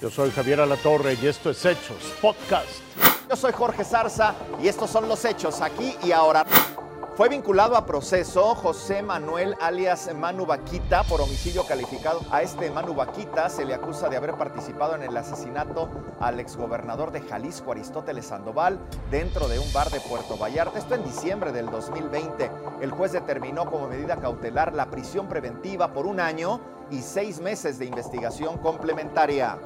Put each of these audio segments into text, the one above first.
Yo soy Javier Alatorre y esto es Hechos Podcast. Yo soy Jorge Zarza y estos son los hechos aquí y ahora. Fue vinculado a proceso José Manuel alias Manu Vaquita por homicidio calificado. A este Manu Vaquita se le acusa de haber participado en el asesinato al exgobernador de Jalisco, Aristóteles Sandoval, dentro de un bar de Puerto Vallarta. Esto en diciembre del 2020. El juez determinó como medida cautelar la prisión preventiva por un año y seis meses de investigación complementaria.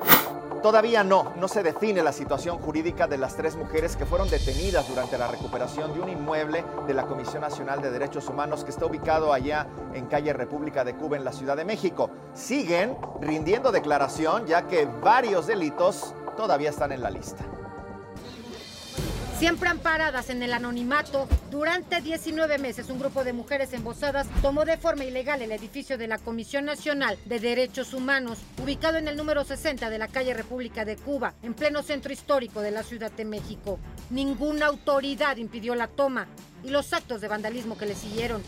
Todavía no, no se define la situación jurídica de las tres mujeres que fueron detenidas durante la recuperación de un inmueble de la Comisión Nacional de Derechos Humanos que está ubicado allá en calle República de Cuba en la Ciudad de México. Siguen rindiendo declaración ya que varios delitos todavía están en la lista siempre amparadas en el anonimato, durante 19 meses un grupo de mujeres embosadas tomó de forma ilegal el edificio de la Comisión Nacional de Derechos Humanos, ubicado en el número 60 de la calle República de Cuba, en pleno centro histórico de la Ciudad de México. Ninguna autoridad impidió la toma y los actos de vandalismo que le siguieron.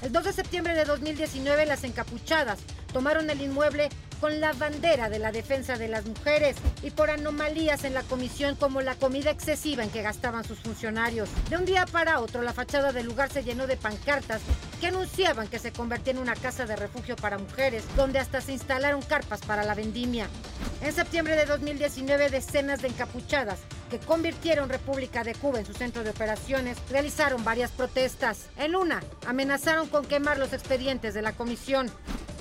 El 2 de septiembre de 2019, las encapuchadas tomaron el inmueble con la bandera de la defensa de las mujeres y por anomalías en la comisión como la comida excesiva en que gastaban sus funcionarios. De un día para otro, la fachada del lugar se llenó de pancartas que anunciaban que se convertía en una casa de refugio para mujeres, donde hasta se instalaron carpas para la vendimia. En septiembre de 2019, decenas de encapuchadas que convirtieron República de Cuba en su centro de operaciones, realizaron varias protestas. En una, amenazaron con quemar los expedientes de la comisión.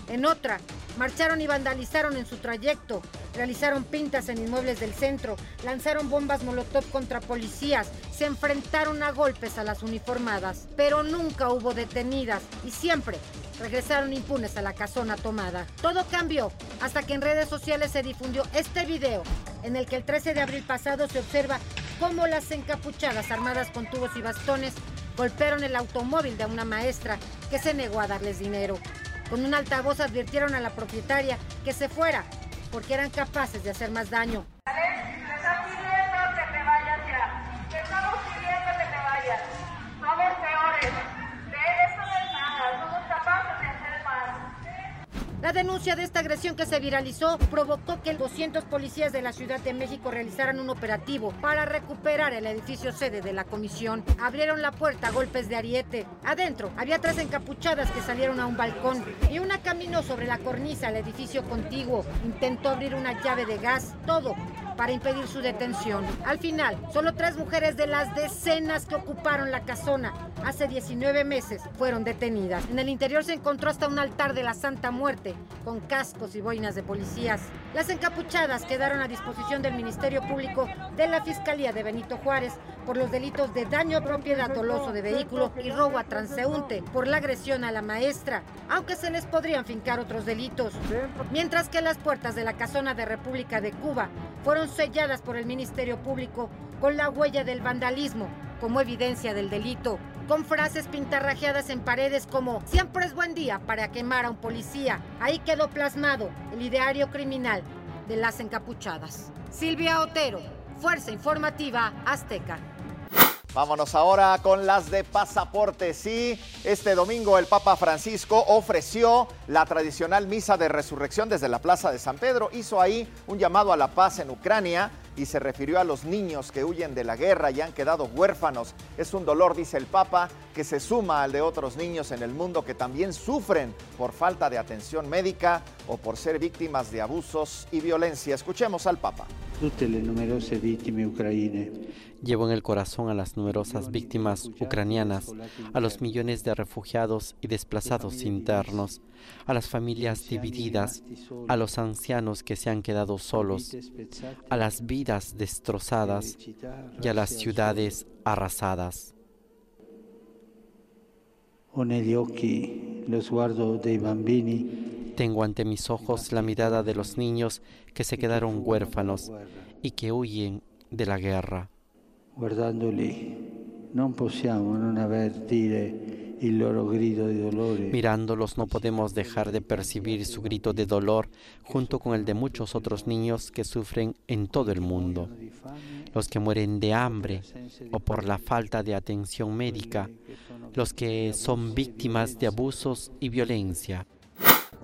En otra, marcharon y vandalizaron en su trayecto, realizaron pintas en inmuebles del centro, lanzaron bombas molotov contra policías, se enfrentaron a golpes a las uniformadas, pero nunca hubo detenidas. Y siempre regresaron impunes a la casona tomada. Todo cambió hasta que en redes sociales se difundió este video en el que el 13 de abril pasado se observa cómo las encapuchadas armadas con tubos y bastones golpearon el automóvil de una maestra que se negó a darles dinero. Con un altavoz advirtieron a la propietaria que se fuera porque eran capaces de hacer más daño. La denuncia de esta agresión que se viralizó provocó que 200 policías de la Ciudad de México realizaran un operativo para recuperar el edificio sede de la comisión. Abrieron la puerta a golpes de ariete. Adentro había tres encapuchadas que salieron a un balcón y una caminó sobre la cornisa al edificio contiguo. Intentó abrir una llave de gas. Todo para impedir su detención. Al final, solo tres mujeres de las decenas que ocuparon la casona hace 19 meses fueron detenidas. En el interior se encontró hasta un altar de la Santa Muerte con cascos y boinas de policías. Las encapuchadas quedaron a disposición del Ministerio Público de la Fiscalía de Benito Juárez por los delitos de daño a propiedad doloso de vehículo y robo a transeúnte por la agresión a la maestra, aunque se les podrían fincar otros delitos. Mientras que las puertas de la casona de República de Cuba fueron selladas por el Ministerio Público con la huella del vandalismo como evidencia del delito, con frases pintarrajeadas en paredes como siempre es buen día para quemar a un policía. Ahí quedó plasmado el ideario criminal de las encapuchadas. Silvia Otero, Fuerza Informativa Azteca. Vámonos ahora con las de pasaporte. Sí, este domingo el Papa Francisco ofreció la tradicional misa de resurrección desde la Plaza de San Pedro. Hizo ahí un llamado a la paz en Ucrania y se refirió a los niños que huyen de la guerra y han quedado huérfanos. Es un dolor, dice el Papa, que se suma al de otros niños en el mundo que también sufren por falta de atención médica o por ser víctimas de abusos y violencia. Escuchemos al Papa. Llevo en el corazón a las numerosas víctimas ucranianas, a los millones de refugiados y desplazados internos, a las familias divididas, a los ancianos que se han quedado solos, a las vidas destrozadas y a las ciudades arrasadas. Tengo ante mis ojos la mirada de los niños que se quedaron huérfanos y que huyen de la guerra. Mirándolos no podemos dejar de percibir su grito de dolor junto con el de muchos otros niños que sufren en todo el mundo. Los que mueren de hambre o por la falta de atención médica, los que son víctimas de abusos y violencia